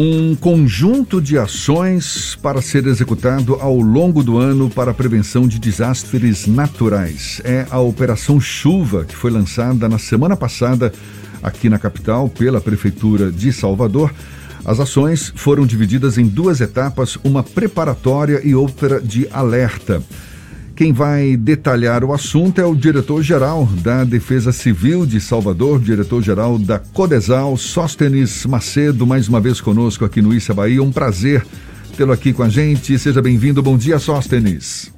um conjunto de ações para ser executado ao longo do ano para a prevenção de desastres naturais. É a Operação Chuva, que foi lançada na semana passada aqui na capital pela Prefeitura de Salvador. As ações foram divididas em duas etapas, uma preparatória e outra de alerta. Quem vai detalhar o assunto é o diretor-geral da Defesa Civil de Salvador, diretor-geral da Codesal, Sóstenes Macedo, mais uma vez conosco aqui no Issa Bahia. Um prazer tê-lo aqui com a gente. Seja bem-vindo. Bom dia, Sóstenes.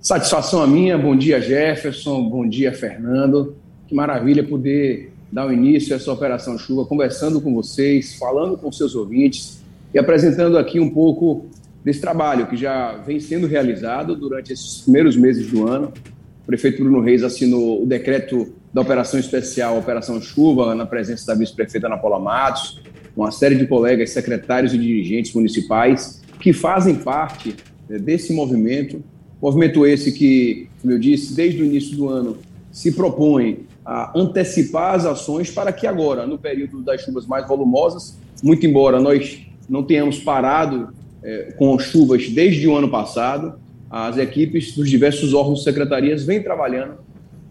Satisfação a minha. Bom dia, Jefferson. Bom dia, Fernando. Que maravilha poder dar o início a essa Operação Chuva, conversando com vocês, falando com seus ouvintes e apresentando aqui um pouco desse trabalho que já vem sendo realizado durante esses primeiros meses do ano. O prefeito Bruno Reis assinou o decreto da Operação Especial Operação Chuva, na presença da vice-prefeita Ana Paula Matos, uma série de colegas, secretários e dirigentes municipais que fazem parte né, desse movimento. Movimento esse que, como eu disse, desde o início do ano se propõe a antecipar as ações para que agora, no período das chuvas mais volumosas, muito embora nós não tenhamos parado é, com chuvas desde o ano passado, as equipes dos diversos órgãos e secretarias vêm trabalhando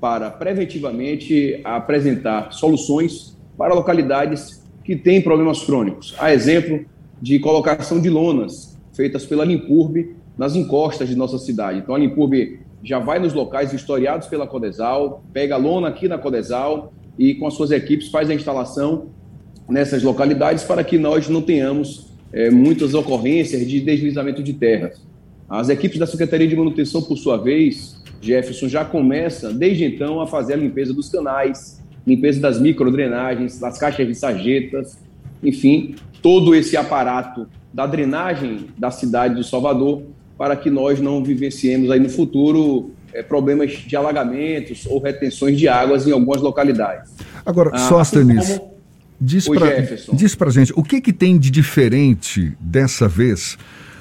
para preventivamente apresentar soluções para localidades que têm problemas crônicos. A exemplo de colocação de lonas feitas pela Limpurbe nas encostas de nossa cidade. Então a Limpurbe já vai nos locais historiados pela Codesal, pega a lona aqui na Codesal e com as suas equipes faz a instalação nessas localidades para que nós não tenhamos é, muitas ocorrências de deslizamento de terras. As equipes da Secretaria de Manutenção, por sua vez, Jefferson, já começa desde então a fazer a limpeza dos canais, limpeza das microdrenagens, das caixas de sarjetas, enfim, todo esse aparato da drenagem da cidade do Salvador para que nós não vivenciemos aí no futuro é, problemas de alagamentos ou retenções de águas em algumas localidades. Agora, ah, Sóstenes, assim Diz para diz pra gente, o que, que tem de diferente dessa vez?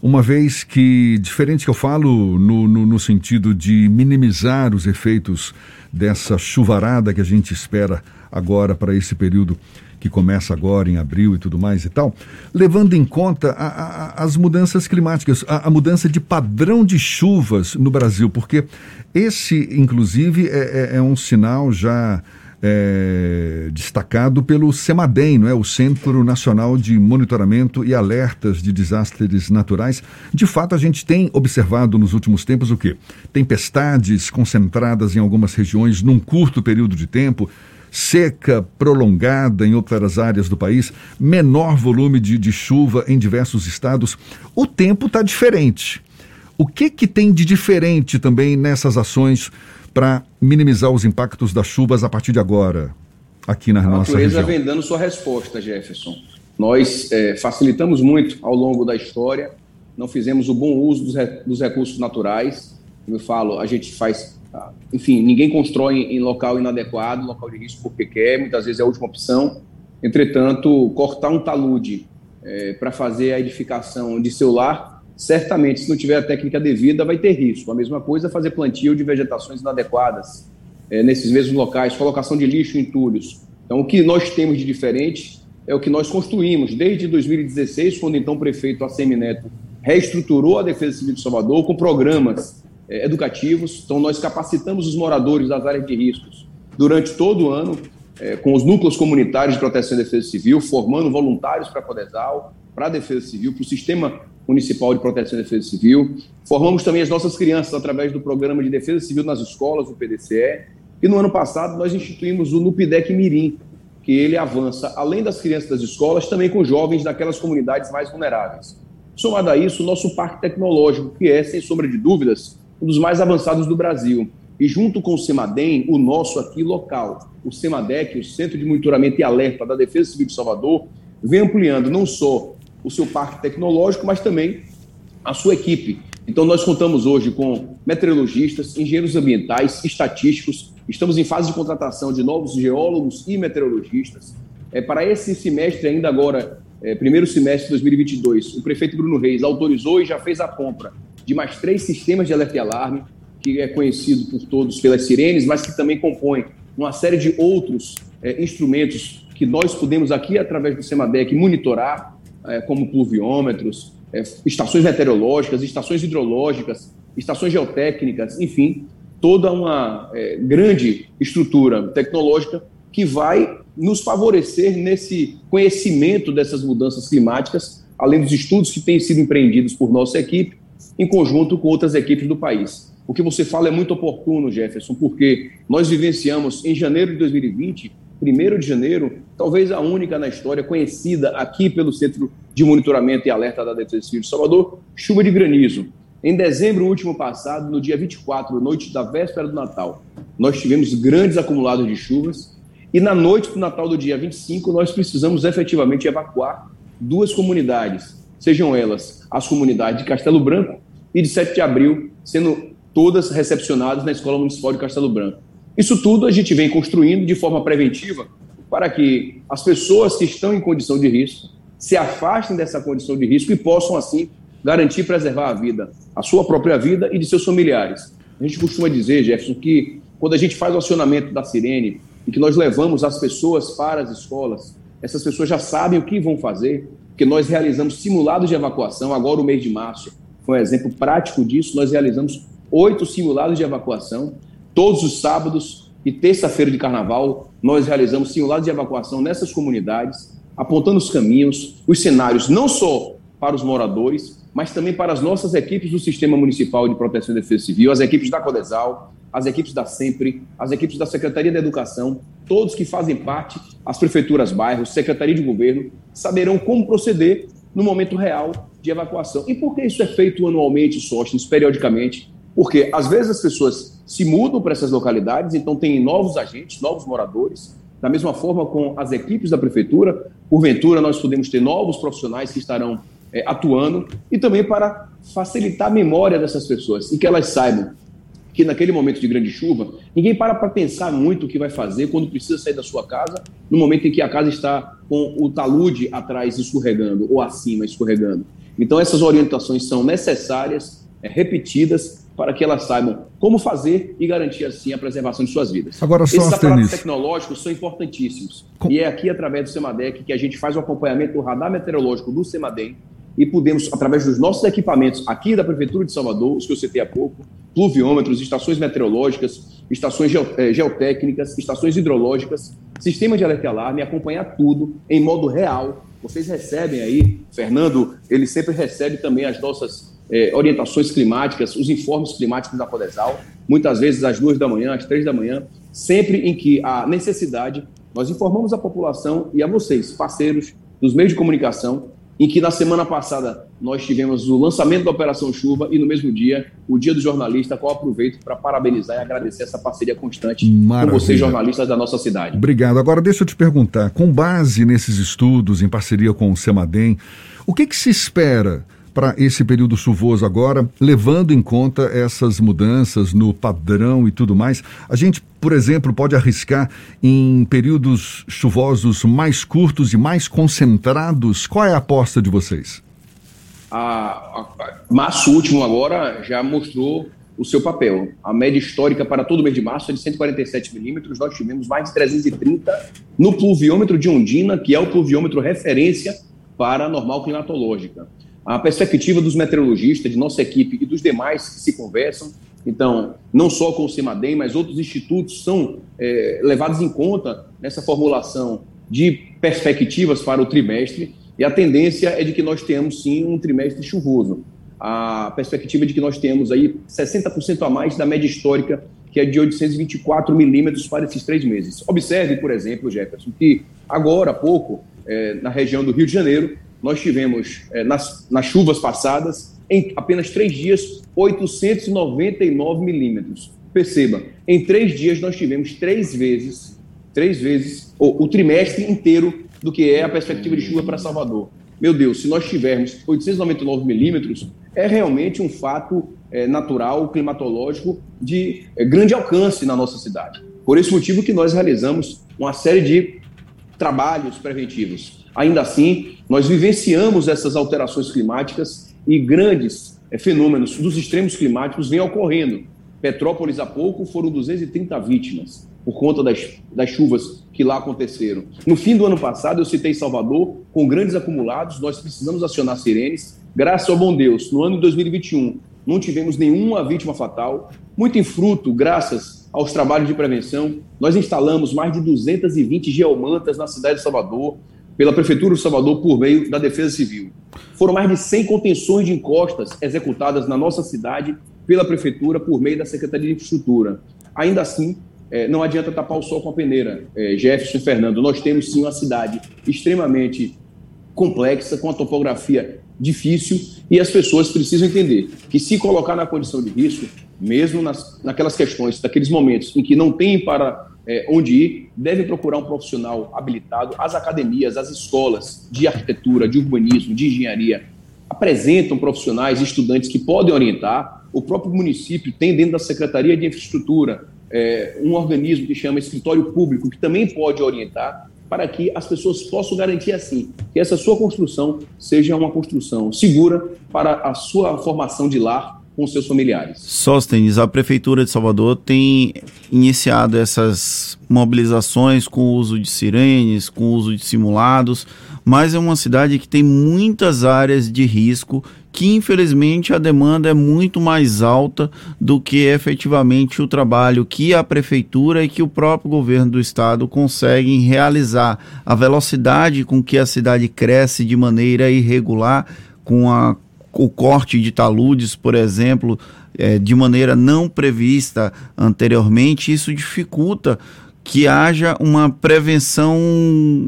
Uma vez que, diferente que eu falo no, no, no sentido de minimizar os efeitos dessa chuvarada que a gente espera agora para esse período que começa agora em abril e tudo mais e tal, levando em conta a, a, as mudanças climáticas, a, a, mudança de padrão de chuvas no Brasil, porque esse, inclusive, é, é, é um sinal já é, destacado pelo CEMADEM, não é? o Centro Nacional de Monitoramento e Alertas de Desastres Naturais. De fato, a gente tem observado nos últimos tempos o quê? Tempestades concentradas em algumas regiões num curto período de tempo, seca prolongada em outras áreas do país, menor volume de, de chuva em diversos estados. O tempo está diferente. O que, que tem de diferente também nessas ações para minimizar os impactos das chuvas a partir de agora, aqui na a nossa região? A natureza vem dando sua resposta, Jefferson. Nós é, facilitamos muito ao longo da história, não fizemos o bom uso dos, dos recursos naturais. Como eu falo, a gente faz. Tá? Enfim, ninguém constrói em local inadequado, local de risco porque quer, muitas vezes é a última opção. Entretanto, cortar um talude é, para fazer a edificação de seu lar certamente, se não tiver a técnica devida, vai ter risco. A mesma coisa é fazer plantio de vegetações inadequadas é, nesses mesmos locais, colocação de lixo em entulhos. Então, o que nós temos de diferente é o que nós construímos desde 2016, quando então o prefeito Assemi Neto reestruturou a Defesa Civil de Salvador com programas é, educativos. Então, nós capacitamos os moradores das áreas de riscos durante todo o ano, é, com os núcleos comunitários de proteção e defesa civil, formando voluntários para a Codesal, para a Defesa Civil, para o Sistema Municipal de Proteção e Defesa Civil. Formamos também as nossas crianças através do Programa de Defesa Civil nas escolas, o PDCE. E no ano passado nós instituímos o NUPDEC Mirim, que ele avança, além das crianças das escolas, também com jovens daquelas comunidades mais vulneráveis. Somado a isso, o nosso parque tecnológico, que é, sem sombra de dúvidas, um dos mais avançados do Brasil. E junto com o CEMADEM, o nosso aqui local, o CEMADEC, o Centro de Monitoramento e Alerta da Defesa Civil de Salvador, vem ampliando não só o seu parque tecnológico, mas também a sua equipe. Então, nós contamos hoje com meteorologistas, engenheiros ambientais, estatísticos, estamos em fase de contratação de novos geólogos e meteorologistas. É, para esse semestre, ainda agora, é, primeiro semestre de 2022, o prefeito Bruno Reis autorizou e já fez a compra de mais três sistemas de alerta e alarme, que é conhecido por todos pelas sirenes, mas que também compõe uma série de outros é, instrumentos que nós podemos aqui, através do SEMADEC, monitorar é, como pluviômetros, é, estações meteorológicas, estações hidrológicas, estações geotécnicas, enfim, toda uma é, grande estrutura tecnológica que vai nos favorecer nesse conhecimento dessas mudanças climáticas, além dos estudos que têm sido empreendidos por nossa equipe, em conjunto com outras equipes do país. O que você fala é muito oportuno, Jefferson, porque nós vivenciamos em janeiro de 2020, 1 de janeiro, talvez a única na história conhecida aqui pelo Centro de Monitoramento e Alerta da Defesa Civil de Salvador, chuva de granizo. Em dezembro último passado, no dia 24, noite da véspera do Natal, nós tivemos grandes acumulados de chuvas e na noite do Natal do dia 25, nós precisamos efetivamente evacuar duas comunidades, sejam elas as comunidades de Castelo Branco e de 7 de Abril, sendo todas recepcionadas na Escola Municipal de Castelo Branco. Isso tudo a gente vem construindo de forma preventiva para que as pessoas que estão em condição de risco se afastem dessa condição de risco e possam, assim, garantir preservar a vida, a sua própria vida e de seus familiares. A gente costuma dizer, Jefferson, que quando a gente faz o acionamento da sirene e que nós levamos as pessoas para as escolas, essas pessoas já sabem o que vão fazer, porque nós realizamos simulados de evacuação, agora o mês de março foi um exemplo prático disso, nós realizamos oito simulados de evacuação, todos os sábados e terça-feira de carnaval, nós realizamos simulados de evacuação nessas comunidades, apontando os caminhos, os cenários, não só para os moradores, mas também para as nossas equipes do Sistema Municipal de Proteção e Defesa Civil, as equipes da Codesal, as equipes da SEMPRE, as equipes da Secretaria da Educação, todos que fazem parte, as prefeituras, bairros, Secretaria de Governo, saberão como proceder no momento real de evacuação. E por que isso é feito anualmente, Sóstenes, periodicamente? Porque às vezes as pessoas se mudam para essas localidades, então tem novos agentes, novos moradores, da mesma forma com as equipes da prefeitura, porventura nós podemos ter novos profissionais que estarão é, atuando e também para facilitar a memória dessas pessoas e que elas saibam que naquele momento de grande chuva, ninguém para para pensar muito o que vai fazer quando precisa sair da sua casa, no momento em que a casa está com o talude atrás escorregando ou acima escorregando. Então essas orientações são necessárias, é, repetidas, para que elas saibam como fazer e garantir assim a preservação de suas vidas. Agora, só Esses aparatos tecnológicos são importantíssimos. Com... E é aqui, através do SEMADEC, que a gente faz o acompanhamento do radar meteorológico do SEMADEM, e podemos, através dos nossos equipamentos aqui da Prefeitura de Salvador, os que eu citei há pouco, pluviômetros, estações meteorológicas, estações eh, geotécnicas, estações hidrológicas, sistema de alerta e alarme, acompanhar tudo em modo real. Vocês recebem aí, Fernando, ele sempre recebe também as nossas eh, orientações climáticas, os informes climáticos da Codesal, muitas vezes às duas da manhã, às três da manhã, sempre em que há necessidade, nós informamos a população e a vocês, parceiros dos meios de comunicação, em que na semana passada nós tivemos o lançamento da Operação Chuva e no mesmo dia o Dia do Jornalista, qual aproveito para parabenizar e agradecer essa parceria constante Maravilha. com vocês, jornalistas da nossa cidade. Obrigado. Agora deixa eu te perguntar, com base nesses estudos, em parceria com o Semadem, o que, que se espera para esse período chuvoso agora, levando em conta essas mudanças no padrão e tudo mais. A gente, por exemplo, pode arriscar em períodos chuvosos mais curtos e mais concentrados. Qual é a aposta de vocês? A, a, março último agora já mostrou o seu papel. A média histórica para todo o mês de março é de 147 milímetros. Nós tivemos mais de 330 no pluviômetro de Ondina, que é o pluviômetro referência para a normal climatológica a perspectiva dos meteorologistas, de nossa equipe e dos demais que se conversam. Então, não só com o CIMADEM, mas outros institutos são é, levados em conta nessa formulação de perspectivas para o trimestre, e a tendência é de que nós tenhamos, sim, um trimestre chuvoso. A perspectiva é de que nós temos aí 60% a mais da média histórica, que é de 824 milímetros para esses três meses. Observe, por exemplo, Jefferson, que agora há pouco, é, na região do Rio de Janeiro, nós tivemos, é, nas, nas chuvas passadas, em apenas três dias, 899 milímetros. Perceba, em três dias nós tivemos três vezes, três vezes, o, o trimestre inteiro do que é a perspectiva de chuva para Salvador. Meu Deus, se nós tivermos 899 milímetros, é realmente um fato é, natural, climatológico, de é, grande alcance na nossa cidade. Por esse motivo que nós realizamos uma série de trabalhos preventivos. Ainda assim, nós vivenciamos essas alterações climáticas e grandes é, fenômenos dos extremos climáticos vêm ocorrendo. Petrópolis, há pouco, foram 230 vítimas. por conta das, das chuvas que lá aconteceram. No fim do ano passado, eu citei Salvador, com grandes acumulados, nós precisamos acionar sirenes. Graças ao bom Deus, no ano de 2021, não tivemos nenhuma vítima fatal, muito em fruto, graças aos trabalhos de prevenção. Nós instalamos mais de 220 geomantas na cidade de Salvador, pela Prefeitura de Salvador, por meio da Defesa Civil. Foram mais de 100 contenções de encostas executadas na nossa cidade pela Prefeitura, por meio da Secretaria de Infraestrutura. Ainda assim, é, não adianta tapar o sol com a peneira, é, Jefferson e Fernando. Nós temos sim uma cidade extremamente complexa, com a topografia difícil, e as pessoas precisam entender que se colocar na condição de risco, mesmo nas, naquelas questões, naqueles momentos em que não tem para é, onde ir, devem procurar um profissional habilitado. As academias, as escolas de arquitetura, de urbanismo, de engenharia, apresentam profissionais, estudantes que podem orientar. O próprio município tem dentro da Secretaria de Infraestrutura é, um organismo que chama Escritório Público, que também pode orientar para que as pessoas possam garantir assim que essa sua construção seja uma construção segura para a sua formação de lar com seus familiares. Sóstenes, a Prefeitura de Salvador tem iniciado essas mobilizações com o uso de sirenes, com o uso de simulados, mas é uma cidade que tem muitas áreas de risco que infelizmente a demanda é muito mais alta do que efetivamente o trabalho que a prefeitura e que o próprio governo do estado conseguem realizar. A velocidade com que a cidade cresce de maneira irregular, com a, o corte de taludes, por exemplo, é, de maneira não prevista anteriormente, isso dificulta que haja uma prevenção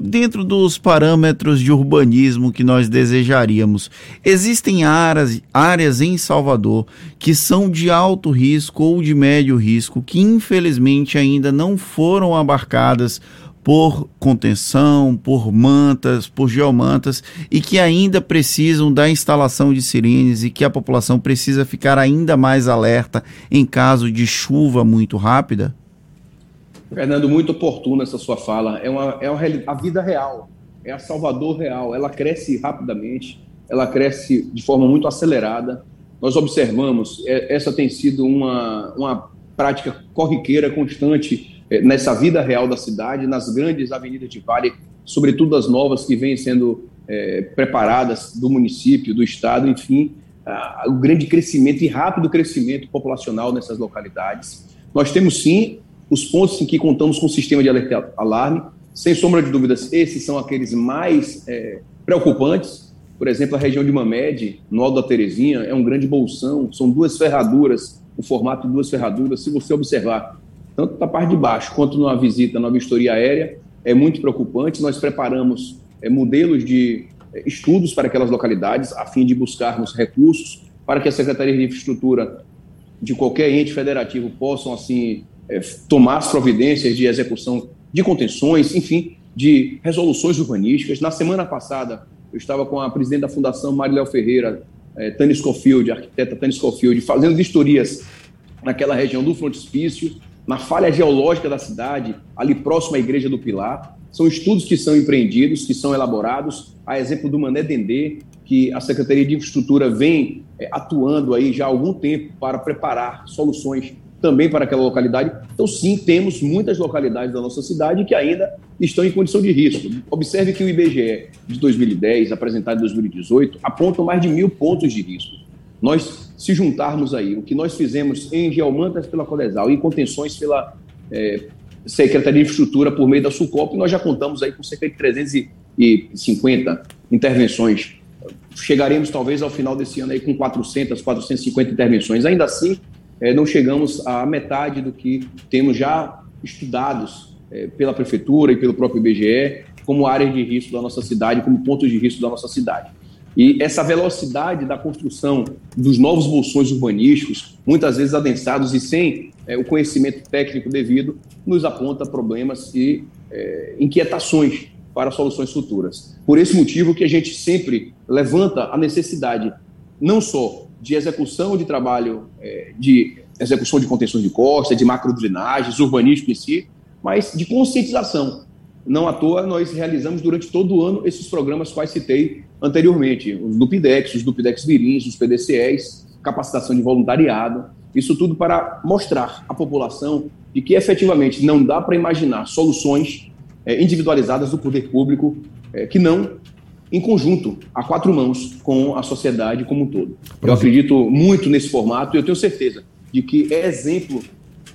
dentro dos parâmetros de urbanismo que nós desejaríamos. Existem áreas, áreas em Salvador que são de alto risco ou de médio risco que infelizmente ainda não foram abarcadas por contenção, por mantas, por geomantas e que ainda precisam da instalação de sirenes e que a população precisa ficar ainda mais alerta em caso de chuva muito rápida? Fernando, muito oportuna essa sua fala. É, uma, é uma, a vida real, é a Salvador real. Ela cresce rapidamente, ela cresce de forma muito acelerada. Nós observamos, é, essa tem sido uma, uma prática corriqueira constante é, nessa vida real da cidade, nas grandes avenidas de Vale, sobretudo as novas que vêm sendo é, preparadas do município, do estado, enfim, a, o grande crescimento e rápido crescimento populacional nessas localidades. Nós temos sim os pontos em que contamos com o sistema de alerta alarme, sem sombra de dúvidas, esses são aqueles mais é, preocupantes. Por exemplo, a região de Mamed, no Alto da Terezinha, é um grande bolsão, são duas ferraduras, o formato de duas ferraduras. Se você observar, tanto da parte de baixo quanto numa visita, na vistoria aérea, é muito preocupante. Nós preparamos é, modelos de é, estudos para aquelas localidades, a fim de buscarmos recursos para que a Secretaria de Infraestrutura de qualquer ente federativo possam, assim, é, tomar as providências de execução de contenções, enfim, de resoluções urbanísticas. Na semana passada, eu estava com a presidente da Fundação Mariléo Ferreira, é, Tânia Scofield, arquiteta Tânia Scofield, fazendo vistorias naquela região do frontispício, na falha geológica da cidade, ali próximo à Igreja do Pilar. São estudos que são empreendidos, que são elaborados, a exemplo do Mané Dendê, que a Secretaria de Infraestrutura vem é, atuando aí já há algum tempo para preparar soluções também para aquela localidade. Então, sim, temos muitas localidades da nossa cidade que ainda estão em condição de risco. Observe que o IBGE de 2010, apresentado em 2018, aponta mais de mil pontos de risco. Nós, se juntarmos aí o que nós fizemos em Geomantas pela Codesal e contenções pela é, Secretaria de Infraestrutura por meio da Sucop, nós já contamos aí com cerca de 350 intervenções. Chegaremos talvez ao final desse ano aí com 400, 450 intervenções. Ainda assim, é, não chegamos à metade do que temos já estudados é, pela Prefeitura e pelo próprio IBGE como áreas de risco da nossa cidade, como pontos de risco da nossa cidade. E essa velocidade da construção dos novos bolsões urbanísticos, muitas vezes adensados e sem é, o conhecimento técnico devido, nos aponta problemas e é, inquietações para soluções futuras. Por esse motivo que a gente sempre levanta a necessidade não só de execução de trabalho, é, de execução de contenções de costa, de macrodrenagens, urbanístico em si, mas de conscientização. Não à toa, nós realizamos durante todo o ano esses programas quais citei anteriormente, os do PIDEX, os do PIDEX Virins, os PDCEs, capacitação de voluntariado, isso tudo para mostrar à população de que efetivamente não dá para imaginar soluções é, individualizadas do poder público é, que não em conjunto, a quatro mãos, com a sociedade como um todo. Eu acredito muito nesse formato e eu tenho certeza de que é exemplo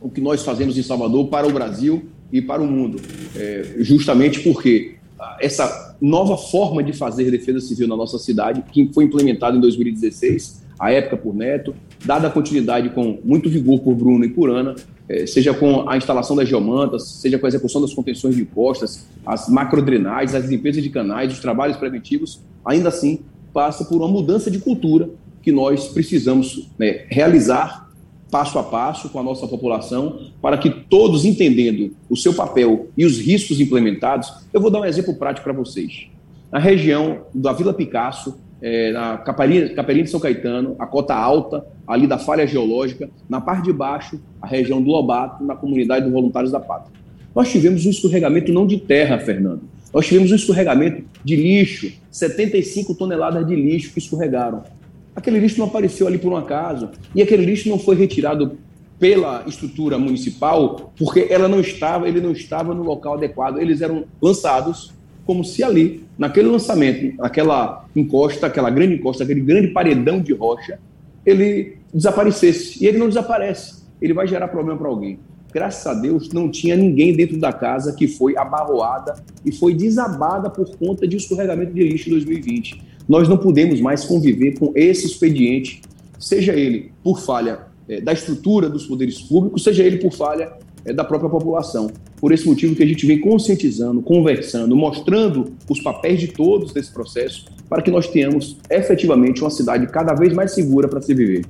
o que nós fazemos em Salvador para o Brasil e para o mundo, é, justamente porque essa nova forma de fazer defesa civil na nossa cidade, que foi implementada em 2016, a época por Neto, dada a continuidade com muito vigor por Bruno e por Ana, é, seja com a instalação das geomantas, seja com a execução das contenções de encostas, as macrodrenagens, as limpezas de canais, os trabalhos preventivos, ainda assim passa por uma mudança de cultura que nós precisamos né, realizar passo a passo com a nossa população, para que todos entendendo o seu papel e os riscos implementados, eu vou dar um exemplo prático para vocês. Na região da Vila Picasso, é, na Capelinha, Capelinha de São Caetano, a cota alta, ali da falha geológica, na parte de baixo, a região do Lobato, na comunidade dos Voluntários da Pátria. Nós tivemos um escorregamento não de terra, Fernando. Nós tivemos um escorregamento de lixo, 75 toneladas de lixo que escorregaram. Aquele lixo não apareceu ali por um acaso. E aquele lixo não foi retirado pela estrutura municipal porque ela não estava, ele não estava no local adequado. Eles eram lançados como se ali, naquele lançamento, aquela encosta, aquela grande encosta, aquele grande paredão de rocha, ele desaparecesse. E ele não desaparece. Ele vai gerar problema para alguém. Graças a Deus, não tinha ninguém dentro da casa que foi abarroada e foi desabada por conta de escorregamento de lixo em 2020. Nós não podemos mais conviver com esse expediente, seja ele por falha é, da estrutura dos poderes públicos, seja ele por falha é, da própria população. Por esse motivo que a gente vem conscientizando, conversando, mostrando os papéis de todos nesse processo, para que nós tenhamos efetivamente uma cidade cada vez mais segura para se viver.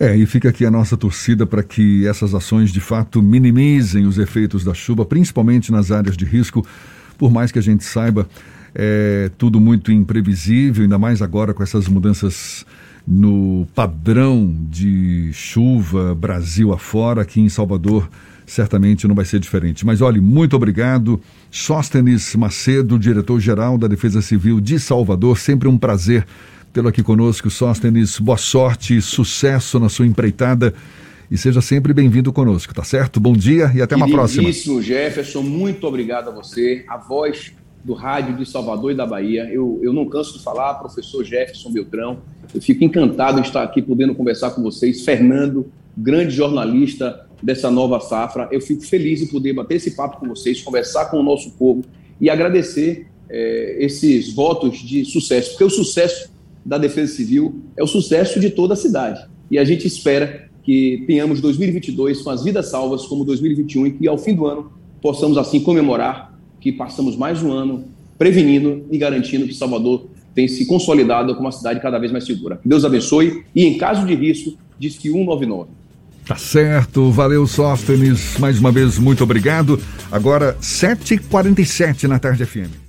É, e fica aqui a nossa torcida para que essas ações de fato minimizem os efeitos da chuva, principalmente nas áreas de risco, por mais que a gente saiba é tudo muito imprevisível, ainda mais agora com essas mudanças no padrão de chuva Brasil afora, aqui em Salvador certamente não vai ser diferente. Mas olhe, muito obrigado. Sóstenes Macedo, diretor-geral da Defesa Civil de Salvador, sempre um prazer tê-lo aqui conosco. Sóstenes, boa sorte, sucesso na sua empreitada e seja sempre bem-vindo conosco, tá certo? Bom dia e até uma próxima. Jefferson, muito obrigado a você. A voz do rádio de Salvador e da Bahia. Eu, eu não canso de falar, professor Jefferson Beltrão. Eu fico encantado de estar aqui podendo conversar com vocês. Fernando, grande jornalista dessa nova safra. Eu fico feliz de poder bater esse papo com vocês, conversar com o nosso povo e agradecer é, esses votos de sucesso, porque o sucesso da Defesa Civil é o sucesso de toda a cidade. E a gente espera que tenhamos 2022 com as vidas salvas como 2021 e que ao fim do ano possamos assim comemorar que passamos mais um ano prevenindo e garantindo que Salvador tem se consolidado como uma cidade cada vez mais segura. Que Deus abençoe e, em caso de risco, diz que 199. Tá certo, valeu Sóstenes, mais uma vez muito obrigado. Agora 7h47 na tarde FM.